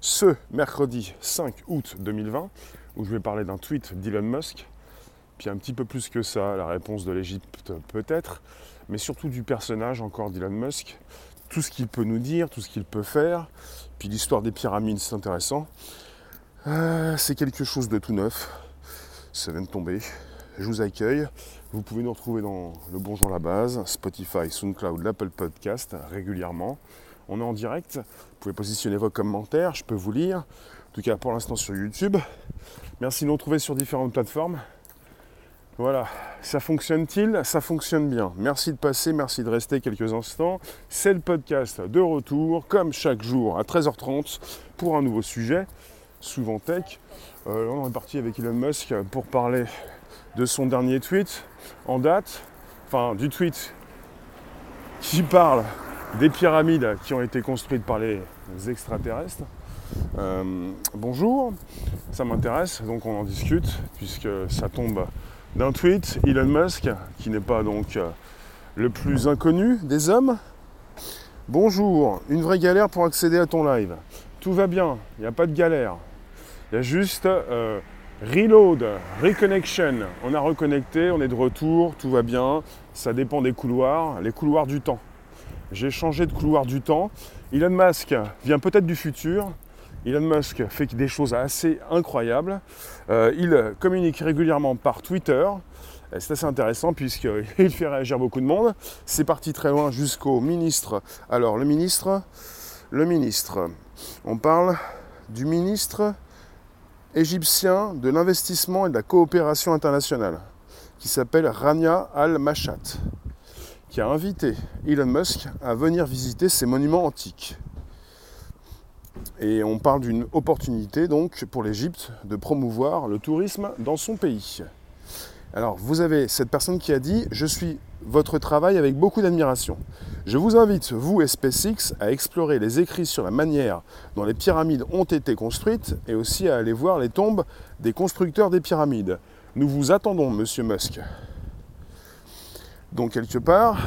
ce mercredi 5 août 2020, où je vais parler d'un tweet d'Elon Musk, puis un petit peu plus que ça, la réponse de l'Égypte peut-être, mais surtout du personnage encore d'Elon Musk, tout ce qu'il peut nous dire, tout ce qu'il peut faire, puis l'histoire des pyramides, c'est intéressant. Euh, c'est quelque chose de tout neuf, ça vient de tomber. Je vous accueille. Vous pouvez nous retrouver dans le Bonjour la base, Spotify, SoundCloud, l'Apple Podcast régulièrement. On est en direct. Pouvez positionner vos commentaires, je peux vous lire. En tout cas, pour l'instant sur YouTube. Merci de nous retrouver sur différentes plateformes. Voilà, ça fonctionne-t-il? Ça fonctionne bien. Merci de passer, merci de rester quelques instants. C'est le podcast de retour, comme chaque jour à 13h30, pour un nouveau sujet, souvent tech. Euh, on est parti avec Elon Musk pour parler de son dernier tweet en date, enfin du tweet qui parle des pyramides qui ont été construites par les extraterrestres. Euh, bonjour, ça m'intéresse, donc on en discute, puisque ça tombe d'un tweet, Elon Musk, qui n'est pas donc euh, le plus inconnu des hommes. Bonjour, une vraie galère pour accéder à ton live. Tout va bien, il n'y a pas de galère. Il y a juste euh, reload, reconnection. On a reconnecté, on est de retour, tout va bien. Ça dépend des couloirs, les couloirs du temps. J'ai changé de couloir du temps. Elon Musk vient peut-être du futur. Elon Musk fait des choses assez incroyables. Euh, il communique régulièrement par Twitter. C'est assez intéressant puisqu'il fait réagir beaucoup de monde. C'est parti très loin jusqu'au ministre. Alors le ministre, le ministre, on parle du ministre égyptien de l'investissement et de la coopération internationale qui s'appelle Rania Al-Mashat qui a invité Elon Musk à venir visiter ces monuments antiques. Et on parle d'une opportunité donc pour l'Égypte de promouvoir le tourisme dans son pays. Alors vous avez cette personne qui a dit Je suis votre travail avec beaucoup d'admiration. Je vous invite, vous et SpaceX, à explorer les écrits sur la manière dont les pyramides ont été construites et aussi à aller voir les tombes des constructeurs des pyramides. Nous vous attendons, monsieur Musk. Donc quelque part,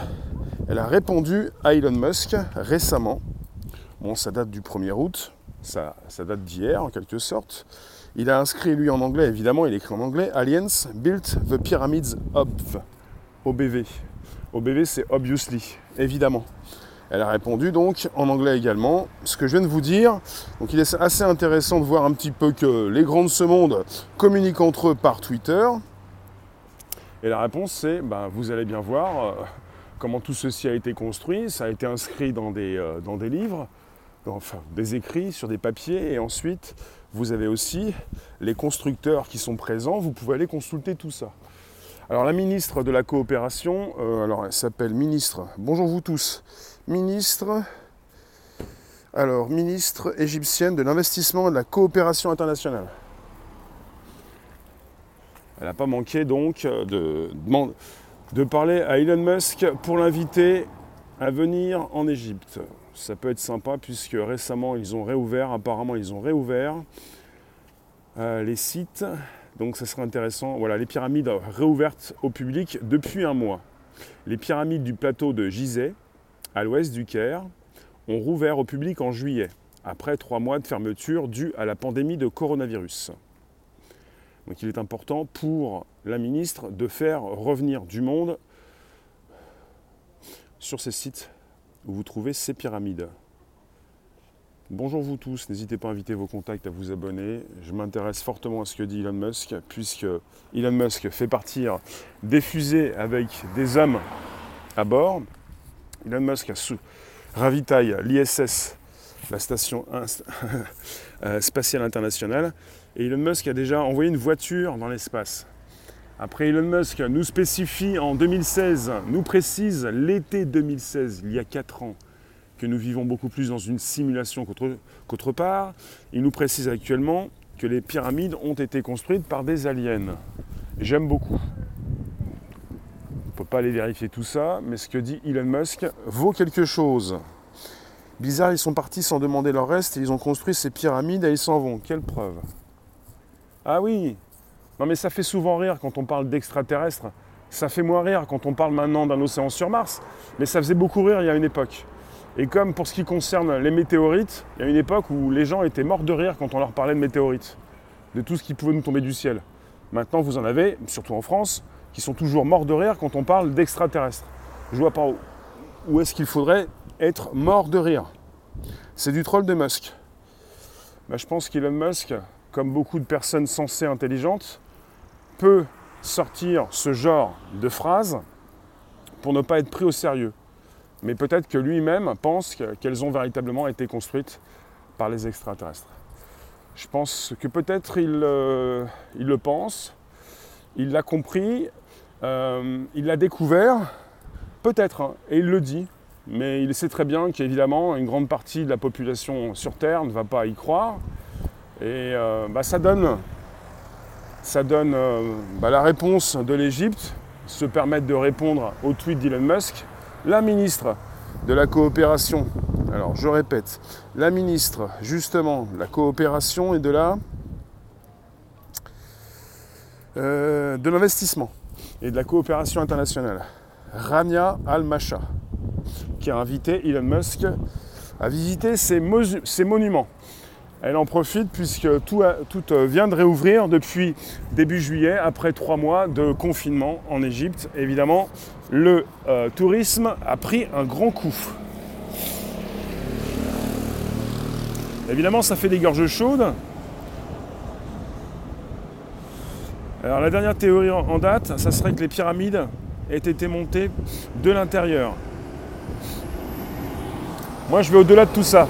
elle a répondu à Elon Musk récemment. Bon, ça date du 1er août, ça, date d'hier en quelque sorte. Il a inscrit lui en anglais, évidemment, il écrit en anglais Aliens built the pyramids of OBV. OBV c'est obviously, évidemment. Elle a répondu donc en anglais également. Ce que je viens de vous dire, donc il est assez intéressant de voir un petit peu que les grands de ce monde communiquent entre eux par Twitter. Et la réponse, c'est ben, vous allez bien voir euh, comment tout ceci a été construit. Ça a été inscrit dans des, euh, dans des livres, enfin des écrits sur des papiers. Et ensuite, vous avez aussi les constructeurs qui sont présents. Vous pouvez aller consulter tout ça. Alors la ministre de la coopération, euh, alors elle s'appelle ministre, bonjour vous tous, ministre, alors ministre égyptienne de l'investissement et de la coopération internationale. Elle n'a pas manqué donc de, de parler à Elon Musk pour l'inviter à venir en Égypte. Ça peut être sympa puisque récemment ils ont réouvert, apparemment ils ont réouvert euh, les sites. Donc ça serait intéressant. Voilà, les pyramides réouvertes au public depuis un mois. Les pyramides du plateau de Gizeh, à l'ouest du Caire, ont rouvert au public en juillet, après trois mois de fermeture due à la pandémie de coronavirus. Donc il est important pour la ministre de faire revenir du monde sur ces sites où vous trouvez ces pyramides. Bonjour vous tous, n'hésitez pas à inviter vos contacts, à vous abonner. Je m'intéresse fortement à ce que dit Elon Musk, puisque Elon Musk fait partir des fusées avec des hommes à bord. Elon Musk ravitaille l'ISS, la station euh, spatiale internationale, et Elon Musk a déjà envoyé une voiture dans l'espace. Après, Elon Musk nous spécifie en 2016, nous précise l'été 2016, il y a 4 ans, que nous vivons beaucoup plus dans une simulation qu'autre part. Il nous précise actuellement que les pyramides ont été construites par des aliens. J'aime beaucoup. On ne peut pas aller vérifier tout ça, mais ce que dit Elon Musk vaut quelque chose. Bizarre, ils sont partis sans demander leur reste, et ils ont construit ces pyramides et ils s'en vont. Quelle preuve ah oui Non mais ça fait souvent rire quand on parle d'extraterrestres. Ça fait moins rire quand on parle maintenant d'un océan sur Mars. Mais ça faisait beaucoup rire il y a une époque. Et comme pour ce qui concerne les météorites, il y a une époque où les gens étaient morts de rire quand on leur parlait de météorites, de tout ce qui pouvait nous tomber du ciel. Maintenant, vous en avez, surtout en France, qui sont toujours morts de rire quand on parle d'extraterrestres. Je vois pas où est-ce qu'il faudrait être mort de rire. C'est du troll de Musk. Bah, je pense qu'Elon Musk, comme beaucoup de personnes sensées intelligentes, peut sortir ce genre de phrases pour ne pas être pris au sérieux. Mais peut-être que lui-même pense qu'elles ont véritablement été construites par les extraterrestres. Je pense que peut-être il, euh, le pense, il l'a compris, euh, il l'a découvert, peut-être, hein, et il le dit, mais il sait très bien qu'évidemment une grande partie de la population sur Terre ne va pas y croire. Et euh, bah, ça donne, donne bah, la réponse de l'Égypte, se permettre de répondre au tweet d'Elon Musk. La ministre de la coopération, alors je répète, la ministre justement de la coopération et de la euh, de l'investissement et de la coopération internationale, Rania Al-Masha, qui a invité Elon Musk à visiter ces, monuments. Elle en profite puisque tout, vient de réouvrir depuis début juillet, après trois mois de confinement en Égypte. Évidemment, le euh, tourisme a pris un grand coup. Évidemment, ça fait des gorges chaudes. Alors la dernière théorie en date, ça serait que les pyramides été montées de l'intérieur. Moi, je vais au-delà de tout ça.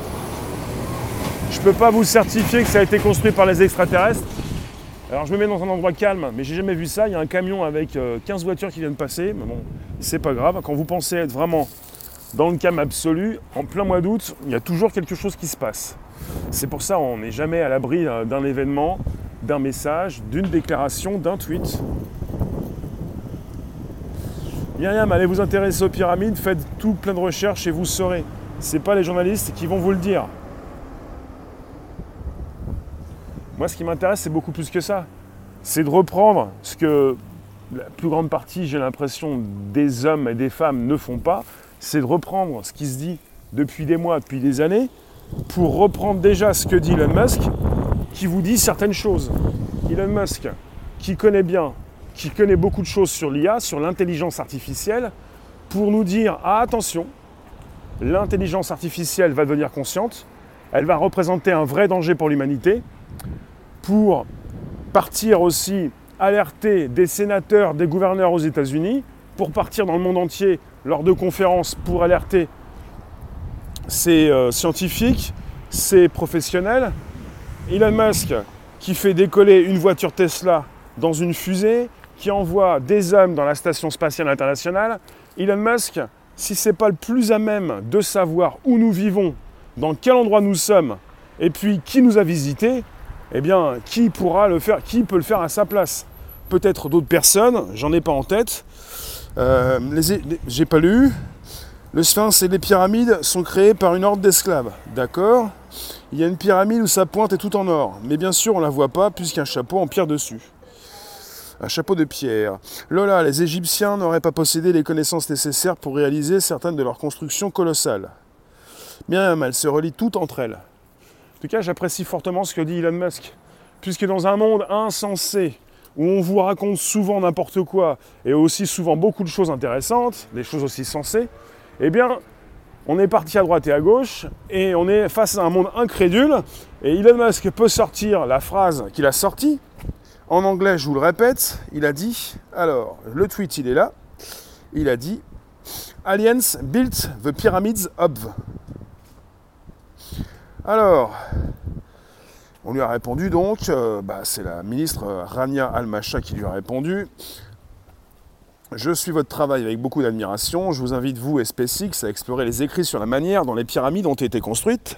Je ne peux pas vous certifier que ça a été construit par les extraterrestres. Alors je me mets dans un endroit calme, mais j'ai jamais vu ça. Il y a un camion avec 15 euh, voitures qui viennent passer. Mais bon, c'est pas grave. Quand vous pensez être vraiment dans le calme absolu, en plein mois d'août, il y a toujours quelque chose qui se passe. C'est pour ça qu'on n'est jamais à l'abri euh, d'un événement, d'un message, d'une déclaration, d'un tweet. Myriam, allez vous intéresser aux pyramides, faites tout plein de recherches et vous saurez. Ce pas les journalistes qui vont vous le dire. Moi, ce qui m'intéresse, c'est beaucoup plus que ça. C'est de reprendre ce que la plus grande partie, j'ai l'impression, des hommes et des femmes ne font pas. C'est de reprendre ce qui se dit depuis des mois, depuis des années, pour reprendre déjà ce que dit Elon Musk, qui vous dit certaines choses. Elon Musk, qui connaît bien, qui connaît beaucoup de choses sur l'IA, sur l'intelligence artificielle, pour nous dire ah, attention, l'intelligence artificielle va devenir consciente, elle va représenter un vrai danger pour l'humanité, pour partir aussi alerter des sénateurs, des gouverneurs aux États-Unis, pour partir dans le monde entier lors de conférences pour alerter ces euh, scientifiques, ces professionnels. Elon Musk qui fait décoller une voiture Tesla dans une fusée, qui envoie des hommes dans la station spatiale internationale. Elon Musk, si ce n'est pas le plus à même de savoir où nous vivons, dans quel endroit nous sommes, et puis qui nous a visités, eh bien, qui pourra le faire Qui peut le faire à sa place? Peut-être d'autres personnes, j'en ai pas en tête. Euh, j'ai pas lu. Le sphinx et les pyramides sont créés par une horde d'esclaves. D'accord Il y a une pyramide où sa pointe est tout en or. Mais bien sûr, on la voit pas puisqu'il y chapeau en pierre dessus. Un chapeau de pierre. Lola, les Égyptiens n'auraient pas possédé les connaissances nécessaires pour réaliser certaines de leurs constructions colossales. Bien, elles se relient toutes entre elles. En tout cas, j'apprécie fortement ce que dit Elon Musk. Puisque dans un monde insensé, où on vous raconte souvent n'importe quoi, et aussi souvent beaucoup de choses intéressantes, des choses aussi sensées, eh bien, on est parti à droite et à gauche, et on est face à un monde incrédule, et Elon Musk peut sortir la phrase qu'il a sortie, en anglais, je vous le répète, il a dit, alors, le tweet, il est là, il a dit, Aliens built the pyramids of. Alors, on lui a répondu donc, euh, bah, c'est la ministre Rania Al-Masha qui lui a répondu. Je suis votre travail avec beaucoup d'admiration. Je vous invite, vous et SpaceX, à explorer les écrits sur la manière dont les pyramides ont été construites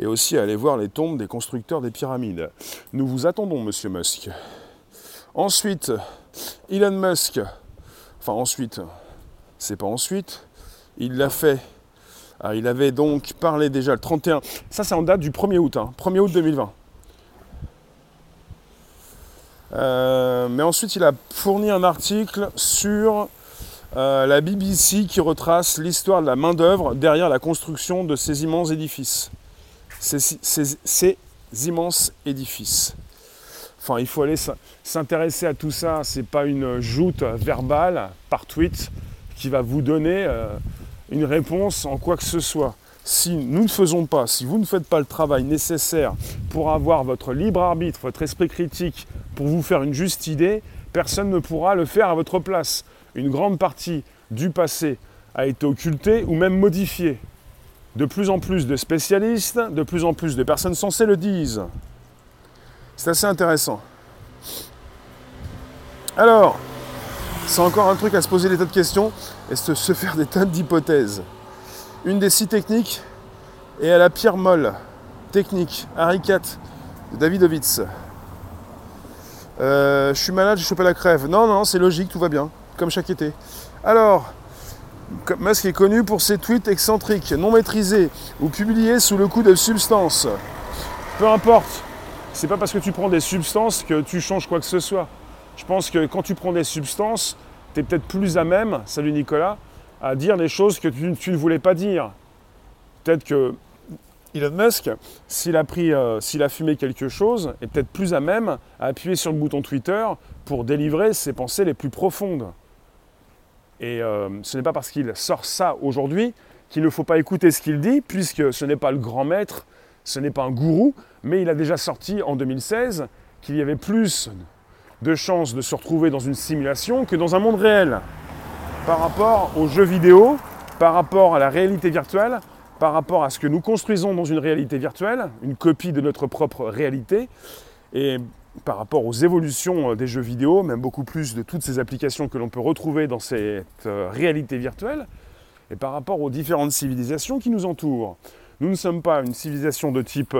et aussi aller voir les tombes des constructeurs des pyramides. Nous vous attendons, monsieur Musk. Ensuite, Elon Musk, enfin ensuite, c'est pas ensuite, il l'a fait. Ah, il avait donc parlé déjà le 31, ça c'est en date du 1er août, 1er hein, août 2020. Euh, mais ensuite, il a fourni un article sur euh, la BBC qui retrace l'histoire de la main-d'œuvre derrière la construction de ces immenses édifices. Ces, immenses édifices. Enfin, il faut aller s'intéresser à tout ça. Ce n'est pas une joute verbale par tweet qui va vous donner euh, une réponse en quoi que ce soit. Si nous ne faisons pas, si vous ne faites pas le travail nécessaire pour avoir votre libre arbitre, votre esprit critique, pour vous faire une juste idée, personne ne pourra le faire à votre place une grande partie du passé a été occultée ou même modifiée. De plus en plus de spécialistes, de plus en plus de personnes censées le disent. C'est assez intéressant. Alors, c'est encore un truc à se poser des tas de questions et se faire des tas d'hypothèses. Une des six techniques est à la pierre molle. Technique, Harry de Davidovitz. Euh, je suis malade, j'ai chopé la crève. Non, non, c'est logique, tout va bien comme chaque été. Alors, Musk est connu pour ses tweets excentriques, non maîtrisés ou publiés sous le coup de substances. Peu importe, c'est pas parce que tu prends des substances que tu changes quoi que ce soit. Je pense que quand tu prends des substances, tu es peut-être plus à même, salut Nicolas, à dire des choses que tu, ne voulais pas dire. Peut-être que Elon Musk, s'il a, euh, s'il a fumé quelque chose, est peut-être plus à même à appuyer sur le bouton Twitter pour délivrer ses pensées les plus profondes. Et euh, ce n'est pas parce qu'il sort ça aujourd'hui qu'il ne faut pas écouter ce qu'il dit, puisque ce n'est pas le grand maître, ce n'est pas un gourou, mais il a déjà sorti en 2016 qu'il y avait plus de chances de se retrouver dans une simulation que dans un monde réel. Par rapport aux jeux vidéo, par rapport à la réalité virtuelle, par rapport à ce que nous construisons dans une réalité virtuelle, une copie de notre propre réalité, par rapport aux évolutions euh, des jeux vidéo, même beaucoup plus de toutes ces applications que l'on peut retrouver dans cette euh, réalité virtuelle, et par rapport aux différentes civilisations qui nous entourent. Nous ne sommes pas une civilisation de type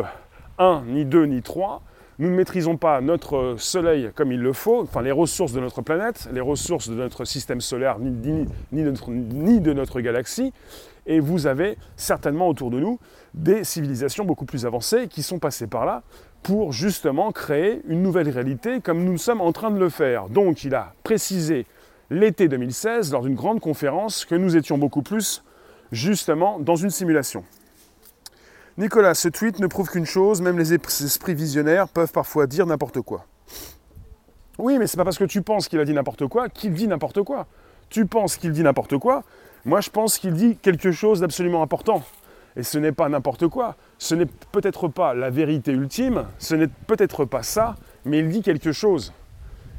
1, ni 2, ni 3. Nous ne maîtrisons pas notre Soleil comme il le faut, enfin les ressources de notre planète, les ressources de notre système solaire, ni, ni de notre galaxie. Et vous avez certainement autour de nous des civilisations beaucoup plus avancées qui sont passées par là pour justement créer une nouvelle réalité comme nous sommes en train de le faire. Donc il a précisé l'été 2016 lors d'une grande conférence que nous étions beaucoup plus justement dans une simulation. Nicolas, ce tweet ne prouve qu'une chose, même les esprits visionnaires peuvent parfois dire n'importe quoi. Oui, mais c'est pas parce que tu penses qu'il a dit n'importe quoi qu'il dit n'importe quoi. Tu penses qu'il dit n'importe quoi, moi je pense qu'il dit quelque chose d'absolument important. Et ce n'est pas n'importe quoi. Ce n'est peut-être pas la vérité ultime, ce n'est peut-être pas ça, mais il dit quelque chose.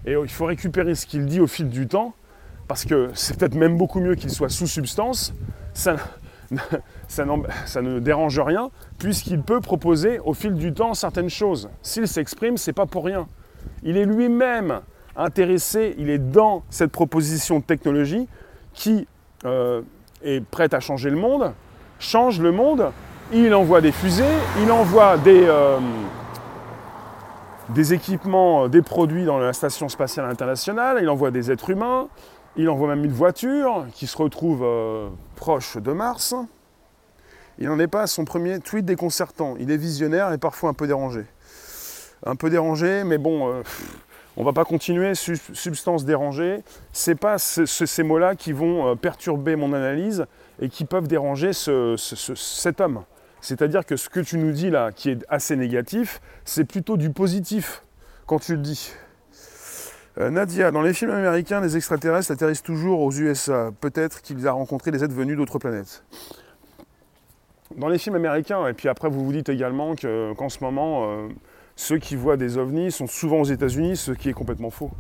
Et il faut récupérer ce qu'il dit au fil du temps, parce que c'est peut-être même beaucoup mieux qu'il soit sous substance. Ça, ne dérange rien, puisqu'il peut proposer au fil du temps certaines choses. S'il s'exprime, c'est pas pour rien. Il est lui-même intéressé, il est dans cette proposition de technologie qui euh, est prête à changer le monde, change le monde, il envoie des fusées, il envoie des, euh, équipements, des produits dans la station spatiale internationale, il envoie des êtres humains, il envoie même une voiture qui se retrouve euh, proche de Mars. Il n'en est pas à son premier tweet déconcertant. Il est visionnaire et parfois un peu dérangé. Un peu dérangé, mais bon, euh, on ne va pas continuer. substance dérangée, c'est pas ces mots-là qui vont perturber mon analyse et qui peuvent déranger cet homme. C'est-à-dire que ce que tu nous dis là, qui est assez négatif, c'est plutôt du positif quand tu le dis. Euh, Nadia, dans les films américains, les extraterrestres atterrissent toujours aux USA. Peut-être qu'ils ont rencontré des êtres venus d'autres planètes. Dans les films américains, et puis après vous vous dites également qu'en ce moment, euh, ceux qui voient des ovnis sont souvent aux États-Unis, ce qui est complètement faux.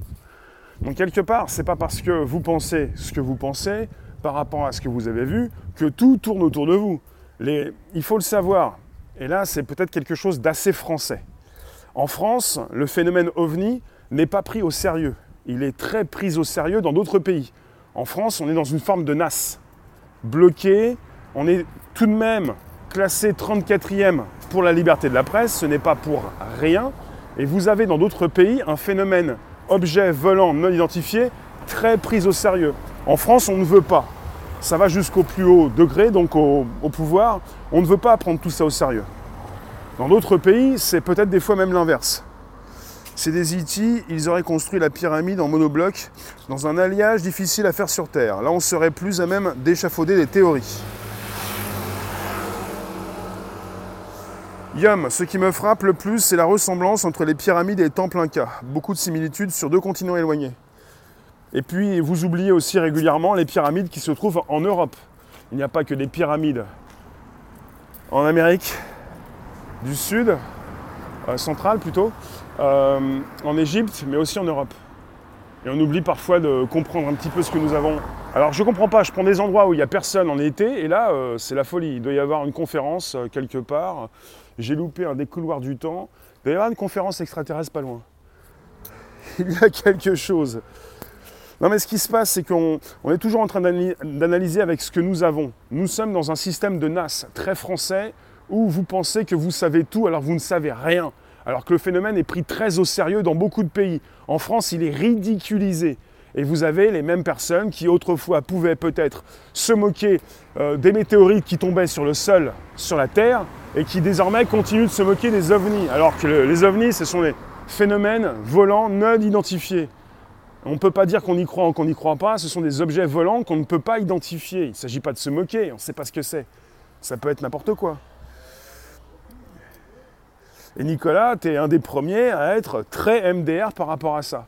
Donc quelque part, c'est pas parce que vous pensez ce que vous pensez par rapport à ce que vous avez vu que tout tourne autour de vous. il faut le savoir. Et là, c'est peut-être quelque chose d'assez français. En France, le phénomène ovni n'est pas pris au sérieux. Il est très pris au sérieux dans d'autres pays. En France, on est dans une forme de NAS. Bloqué, on est tout de même classé 34e pour la liberté de la presse, ce n'est pas pour rien. Et vous avez dans d'autres pays un phénomène objet volant non identifié très pris au sérieux. En France, on ne veut pas ça va jusqu'au plus haut degré, donc au, pouvoir, on ne veut pas prendre tout ça au sérieux. Dans d'autres pays, c'est peut-être des fois même l'inverse. C'est des E.T., ils auraient construit la pyramide en monobloc dans un alliage difficile à faire sur Terre. Là, on serait plus à même d'échafauder des théories. Yum, ce qui me frappe le plus, c'est la ressemblance entre les pyramides et les temples incas. Beaucoup de similitudes sur deux continents éloignés. Et puis, vous oubliez aussi régulièrement les pyramides qui se trouvent en Europe. Il n'y a pas que des pyramides en Amérique du Sud, euh, centrale plutôt, euh, en Égypte, mais aussi en Europe. Et on oublie parfois de comprendre un petit peu ce que nous avons. Alors je comprends pas, je prends des endroits où il n'y a personne en été, et là euh, c'est la folie. Il doit y avoir une conférence quelque part j'ai loupé un des couloirs du temps. Il y avoir une conférence extraterrestre pas loin. Il y a quelque chose. Non mais ce qui se passe, c'est qu'on est toujours en train d'analyser avec ce que nous avons. Nous sommes dans un système de NAS très français où vous pensez que vous savez tout alors que vous ne savez rien. Alors que le phénomène est pris très au sérieux dans beaucoup de pays. En France, il est ridiculisé. Et vous avez les mêmes personnes qui autrefois pouvaient peut-être se moquer euh, des météorites qui tombaient sur le sol, sur la Terre, et qui désormais continuent de se moquer des ovnis, alors que les ovnis, ce sont des phénomènes volants non identifiés. On ne peut pas dire qu'on y croit ou qu'on n'y croit pas, ce sont des objets volants qu'on ne peut pas identifier. Il ne s'agit pas de se moquer, on ne sait pas ce que c'est. Ça peut être n'importe quoi. Et Nicolas, tu es un des premiers à être très MDR par rapport à ça.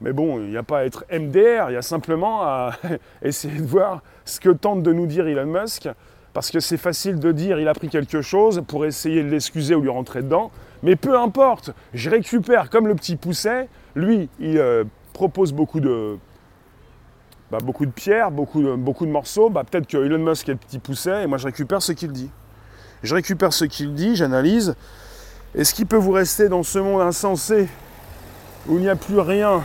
Mais bon, il n'y a pas à être MDR, il y a simplement à essayer de voir ce que tente de nous dire Elon Musk parce que c'est facile de dire il a pris quelque chose pour essayer de l'excuser ou lui rentrer dedans. Mais peu importe, je récupère comme le petit pousset. Lui, il euh, propose beaucoup de, bah, beaucoup de pierres, beaucoup de, beaucoup de morceaux. Bah, Peut-être que Elon Musk est le petit pousset et moi je récupère ce qu'il dit. Je récupère ce qu'il dit, j'analyse. Est-ce qu'il peut vous rester dans ce monde insensé où il n'y a plus rien,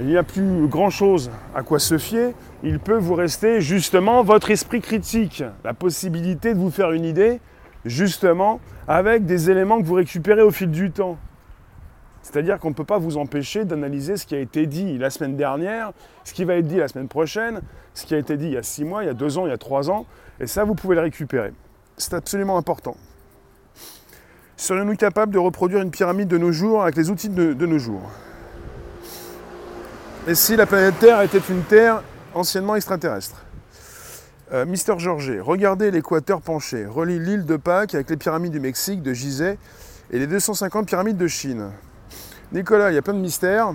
il n'y a plus grand-chose à quoi se fier il peut vous rester justement votre esprit critique, la possibilité de vous faire une idée, justement, avec des éléments que vous récupérez au fil du temps. C'est-à-dire qu'on ne peut pas vous empêcher d'analyser ce qui a été dit la semaine dernière, ce qui va être dit la semaine prochaine, ce qui a été dit il y a six mois, il y a deux ans, il y a trois ans, et ça, vous pouvez le récupérer. C'est absolument important. Serions-nous capables de reproduire une pyramide de nos jours avec les outils de, de nos jours? Et si la planète Terre était une Terre anciennement extraterrestre. Euh, Mister Georget, regardez l'équateur penché, relie l'île de Pâques avec les pyramides du Mexique, de Gizeh et les 250 pyramides de Chine. Nicolas, il y a plein de mystères,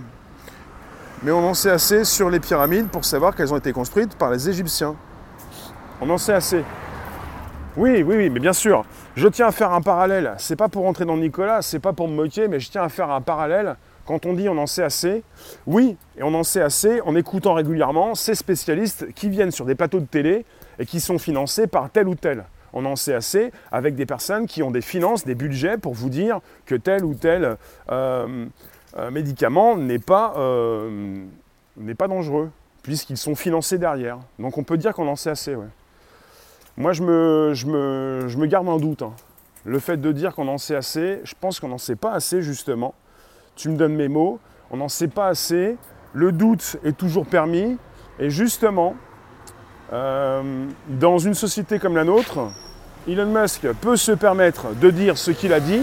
mais on en sait assez sur les pyramides pour savoir qu'elles ont été construites par les Égyptiens. On en sait assez. Oui, oui, oui, mais bien sûr. Je tiens à faire un parallèle. C'est pas pour rentrer dans Nicolas, c'est pas pour me moquer, mais je tiens à faire un parallèle quand on dit on en sait assez, oui, et on en sait assez en écoutant régulièrement ces spécialistes qui viennent sur des plateaux de télé et qui sont financés par tel ou tel. On en sait assez avec des personnes qui ont des finances, des budgets pour vous dire que tel ou tel euh, euh, médicament n'est pas, euh, pas dangereux, puisqu'ils sont financés derrière. Donc on peut dire qu'on en sait assez. Moi, je me, je, me, je me, garde un doute. Hein. Le fait de dire qu'on en sait assez, je pense qu'on n'en sait pas assez justement tu me donnes mes mots, on n'en sait pas assez, le doute est toujours permis, et justement, euh, dans une société comme la nôtre, Elon Musk peut se permettre de dire ce qu'il a dit,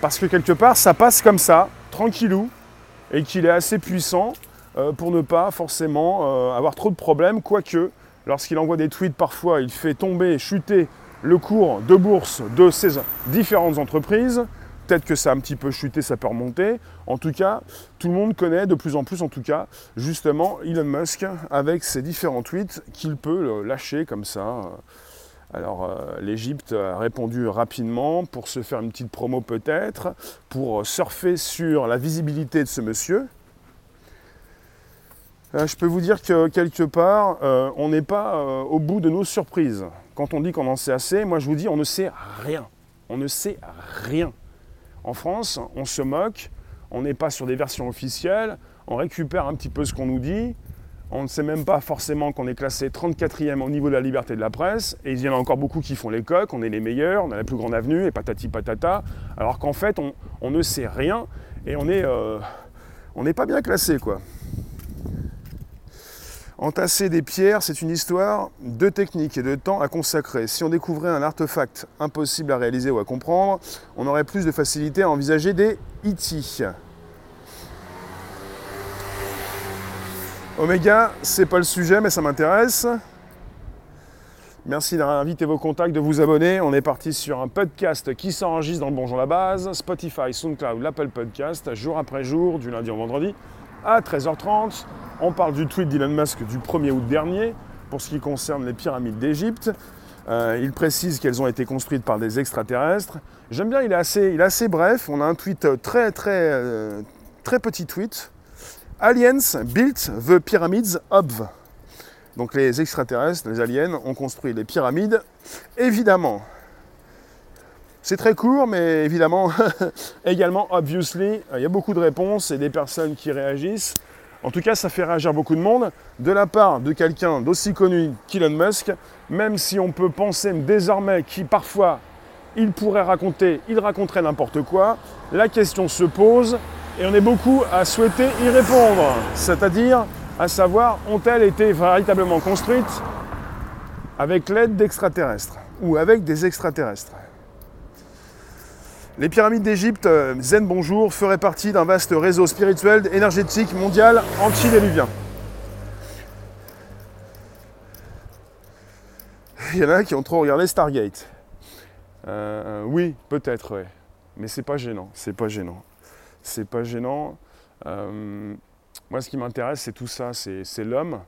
parce que quelque part, ça passe comme ça, tranquillou, et qu'il est assez puissant euh, pour ne pas forcément euh, avoir trop de problèmes, quoique, lorsqu'il envoie des tweets, parfois, il fait tomber, chuter le cours de bourse de ces différentes entreprises, Peut-être que ça a un petit peu chuté, ça peut remonter. En tout cas, tout le monde connaît de plus en plus, en tout cas, justement, Elon Musk avec ses différents tweets qu'il peut lâcher comme ça. Alors, euh, l'Égypte a répondu rapidement pour se faire une petite promo peut-être, pour surfer sur la visibilité de ce monsieur. Euh, je peux vous dire que quelque part, euh, on n'est pas au bout de nos surprises. Quand on dit qu'on en sait assez, moi je vous dis, on ne sait rien. On ne sait rien. En France, on se moque, on n'est pas sur des versions officielles, on récupère un petit peu ce qu'on nous dit, on ne sait même pas forcément qu'on est classé 34e au niveau de la liberté de la presse, et il y en a encore beaucoup qui font les coques, on est les meilleurs, on a la plus grande avenue, et patati patata, alors qu'en fait, on, ne sait rien, et on euh, on n'est pas bien classé, quoi. Entasser des pierres, c'est une histoire de technique et de temps à consacrer. Si on découvrait un artefact impossible à réaliser ou à comprendre, on aurait plus de facilité à envisager des itis. Oméga, c'est pas le sujet, mais ça m'intéresse. Merci d'inviter vos contacts, de vous abonner. On est parti sur un podcast qui s'enregistre dans le Bonjour la Base, Spotify, SoundCloud, l'Apple Podcast, jour après jour, du lundi au vendredi à 13h30. On parle du tweet d'Elon Musk du 1er août dernier, pour ce qui concerne les pyramides d'Égypte. Euh, il précise qu'elles ont été construites par des extraterrestres. J'aime bien, il est, assez, bref. On a un tweet très, très, euh, très petit tweet. Aliens built the pyramids of. Donc les extraterrestres, les aliens, ont construit les pyramides. Évidemment, c'est très court, mais évidemment, également, obviously, il y a beaucoup de réponses et des personnes qui réagissent. En tout cas, ça fait réagir beaucoup de monde, de la part de quelqu'un d'aussi connu qu'Elon Musk, même si on peut penser désormais qu'il parfois, il pourrait raconter, il raconterait n'importe quoi, la question se pose et on est beaucoup à souhaiter y répondre. C'est-à-dire, à savoir, ont-elles été véritablement construites avec l'aide d'extraterrestres ou avec des extraterrestres? Les pyramides d'Égypte, euh, Zen Bonjour, feraient partie d'un vaste réseau spirituel énergétique mondial anti-déluvien. Il y en a qui ont trop regardé Stargate. Euh, oui, peut-être, ouais. Mais c'est pas gênant. C'est pas gênant. C'est pas gênant. Euh, moi, ce qui m'intéresse, c'est tout ça. C'est l'homme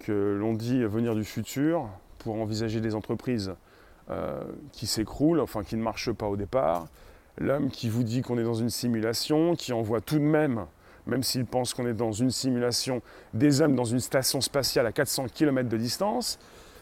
que l'on dit venir du futur pour envisager des entreprises euh, qui s'écroule, enfin qui ne marche pas au départ. L'homme qui vous dit qu'on est dans une simulation, qui envoie tout de même, même s'il pense qu'on est dans une simulation, des hommes dans une station spatiale à 400 km de distance.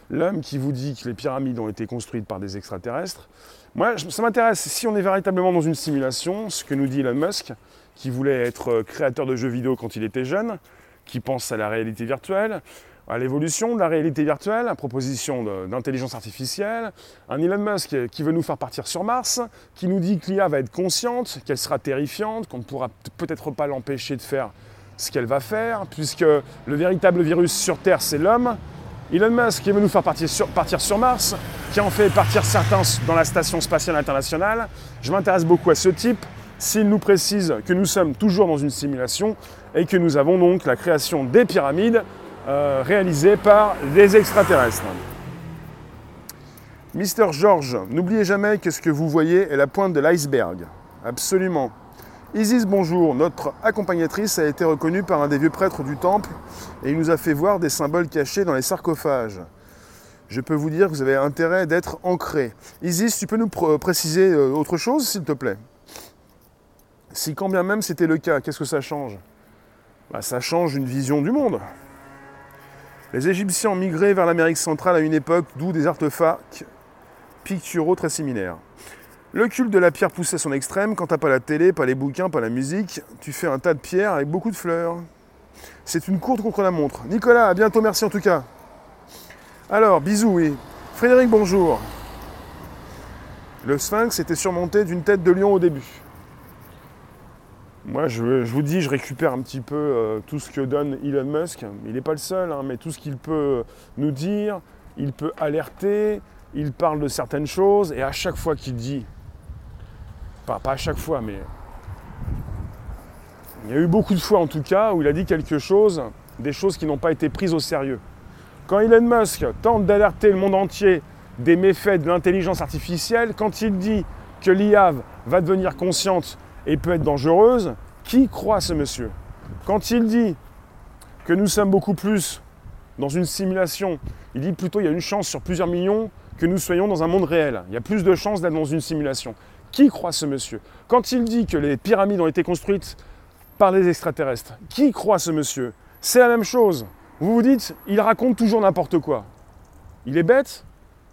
L'homme qui vous dit que les pyramides ont été construites par des extraterrestres. Moi, ça m'intéresse. Si on est véritablement dans une simulation, ce que nous dit Elon Musk, qui voulait être créateur de jeux vidéo quand il était jeune, qui pense à la réalité virtuelle, à l'évolution de la réalité virtuelle, à proposition d'intelligence artificielle, un Elon Musk qui veut nous faire partir sur Mars, qui nous dit que l'IA va être consciente, qu'elle sera terrifiante, qu'on ne pourra peut-être pas l'empêcher de faire ce qu'elle va faire, puisque le véritable virus sur Terre, c'est l'homme. Elon Musk qui veut nous faire partir sur, Mars, qui en fait partir certains dans la Station spatiale internationale. Je m'intéresse beaucoup à ce type, s'il nous précise que nous sommes toujours dans une simulation et que nous avons donc la création des pyramides euh, réalisé par des extraterrestres. Mister George, n'oubliez jamais que ce que vous voyez est la pointe de l'iceberg. Absolument. Isis, bonjour. Notre accompagnatrice a été reconnue par un des vieux prêtres du temple et il nous a fait voir des symboles cachés dans les sarcophages. Je peux vous dire que vous avez intérêt d'être ancré. Isis, tu peux nous préciser euh, autre chose, s'il te plaît? Si quand bien même c'était le cas, qu'est-ce que ça change? Bah, Ça change une vision du monde. Les Égyptiens ont migré vers l'Amérique centrale à une époque d'où des artefacts picturaux très similaires. Le culte de la pierre poussait son extrême, quand t'as pas la télé, pas les bouquins, pas la musique, tu fais un tas de pierres avec beaucoup de fleurs. C'est une courte contre la montre. Nicolas, à bientôt, merci en tout cas. Alors, bisous, oui. Frédéric, bonjour. Le sphinx était surmonté d'une tête de lion au début. Moi, je, vous dis, je récupère un petit peu euh, tout ce que donne Elon Musk. Il n'est pas le seul, hein, mais tout ce qu'il peut nous dire, il peut alerter, il parle de certaines choses, et à chaque fois qu'il dit, pas, pas à chaque fois, mais il y a eu beaucoup de fois en tout cas où il a dit quelque chose, des choses qui n'ont pas été prises au sérieux. Quand Elon Musk tente d'alerter le monde entier des méfaits de l'intelligence artificielle, quand il dit que l'IA va devenir consciente et peut être dangereuse, qui croit ce monsieur? Quand il dit que nous sommes beaucoup plus dans une simulation, il dit plutôt il y a une chance sur plusieurs millions que nous soyons dans un monde réel. Il y a plus de chances d'être dans une simulation. Qui croit ce monsieur? Quand il dit que les pyramides ont été construites par les extraterrestres, qui croit ce monsieur? C'est la même chose. Vous vous dites, il raconte toujours n'importe quoi. Il est bête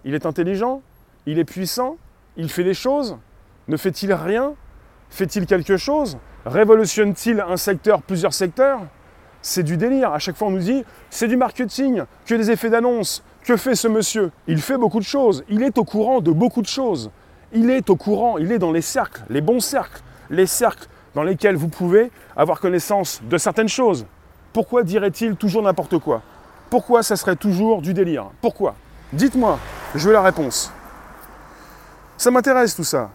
Il est intelligent Il est puissant Il fait des choses Ne fait-il rien? Fait-il quelque chose? Révolutionne-t-il un secteur, plusieurs secteurs? C'est du délire. À chaque fois, on nous dit c'est du marketing, que des effets d'annonce. Que fait ce monsieur? Il fait beaucoup de choses. Il est au courant de beaucoup de choses. Il est au courant, il est dans les cercles, les bons cercles, les cercles dans lesquels vous pouvez avoir connaissance de certaines choses. Pourquoi dirait-il toujours n'importe quoi? Pourquoi ça serait toujours du délire? Pourquoi? Dites-moi, je veux la réponse. Ça m'intéresse tout ça.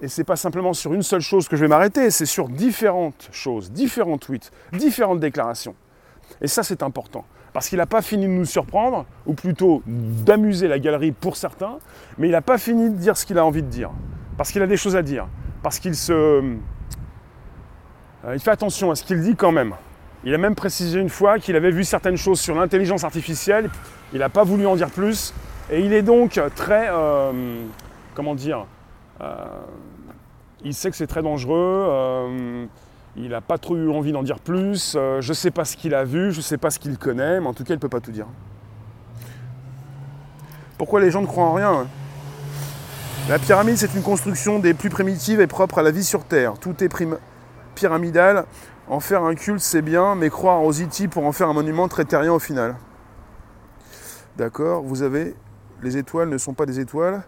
Et c'est pas simplement sur une seule chose que je vais m'arrêter, c'est sur différentes choses, différents tweets, différentes déclarations. Et ça, c'est important. Parce qu'il n'a pas fini de nous surprendre, ou plutôt d'amuser la galerie pour certains, mais il n'a pas fini de dire ce qu'il a envie de dire. Parce qu'il a des choses à dire. Parce qu'il se. Euh, il fait attention à ce qu'il dit quand même. Il a même précisé une fois qu'il avait vu certaines choses sur l'intelligence artificielle. Il n'a pas voulu en dire plus. Et il est donc très. Euh, comment dire Il sait que c'est très dangereux. Il n'a pas trop eu envie d'en dire plus. Euh, je ne sais pas ce qu'il a vu, je ne sais pas ce qu'il connaît, mais en tout cas, il ne peut pas tout dire. Pourquoi les gens ne croient en rien La pyramide, c'est une construction des plus primitives et propres à la vie sur Terre. Tout est pyramidal. En faire un culte, c'est bien, mais croire aux IT pour en faire un monument très terrien au final. D'accord, vous avez. Les étoiles ne sont pas des étoiles.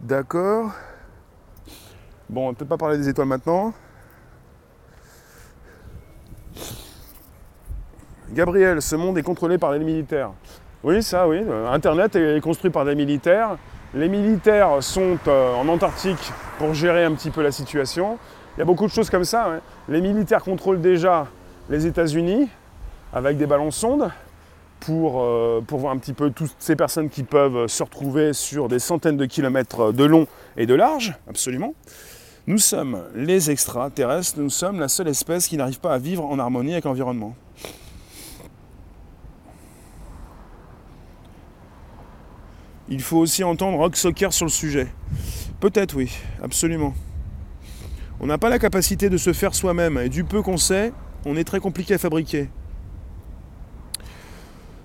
D'accord. Bon, on ne peut pas parler des étoiles maintenant. Gabriel, ce monde est contrôlé par les militaires. Oui, ça, oui. Euh, Internet est construit par des militaires. Les militaires sont euh, en Antarctique pour gérer un petit peu la situation. Il y a beaucoup de choses comme ça. Les militaires contrôlent déjà les États-Unis avec des ballons sondes euh, pour voir un petit peu toutes ces personnes qui peuvent se retrouver sur des centaines de kilomètres de long et de large, absolument. Nous sommes les extraterrestres, nous sommes la seule espèce qui n'arrive pas à vivre en harmonie avec l'environnement. il faut aussi entendre Rock Soccer sur le sujet. Peut-être oui, absolument. On n'a pas la capacité de se faire soi-même, et du peu qu'on sait, on est très compliqué à fabriquer.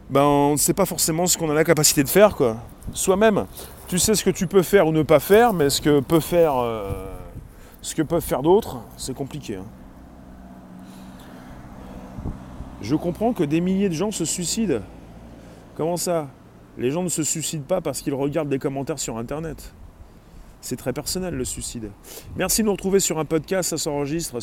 Ben, on ne sait pas forcément ce qu'on a la capacité de faire, quoi. Soi-même. Tu sais ce que tu peux faire ou ne pas faire, mais ce que peut faire, euh, ce que peuvent faire d'autres, c'est compliqué. Hein. Je comprends que des milliers de gens se suicident. Comment ça? Les gens ne se suicident pas parce qu'ils regardent des commentaires sur Internet. C'est très personnel le suicide. Merci de nous retrouver sur un podcast, ça s'enregistre.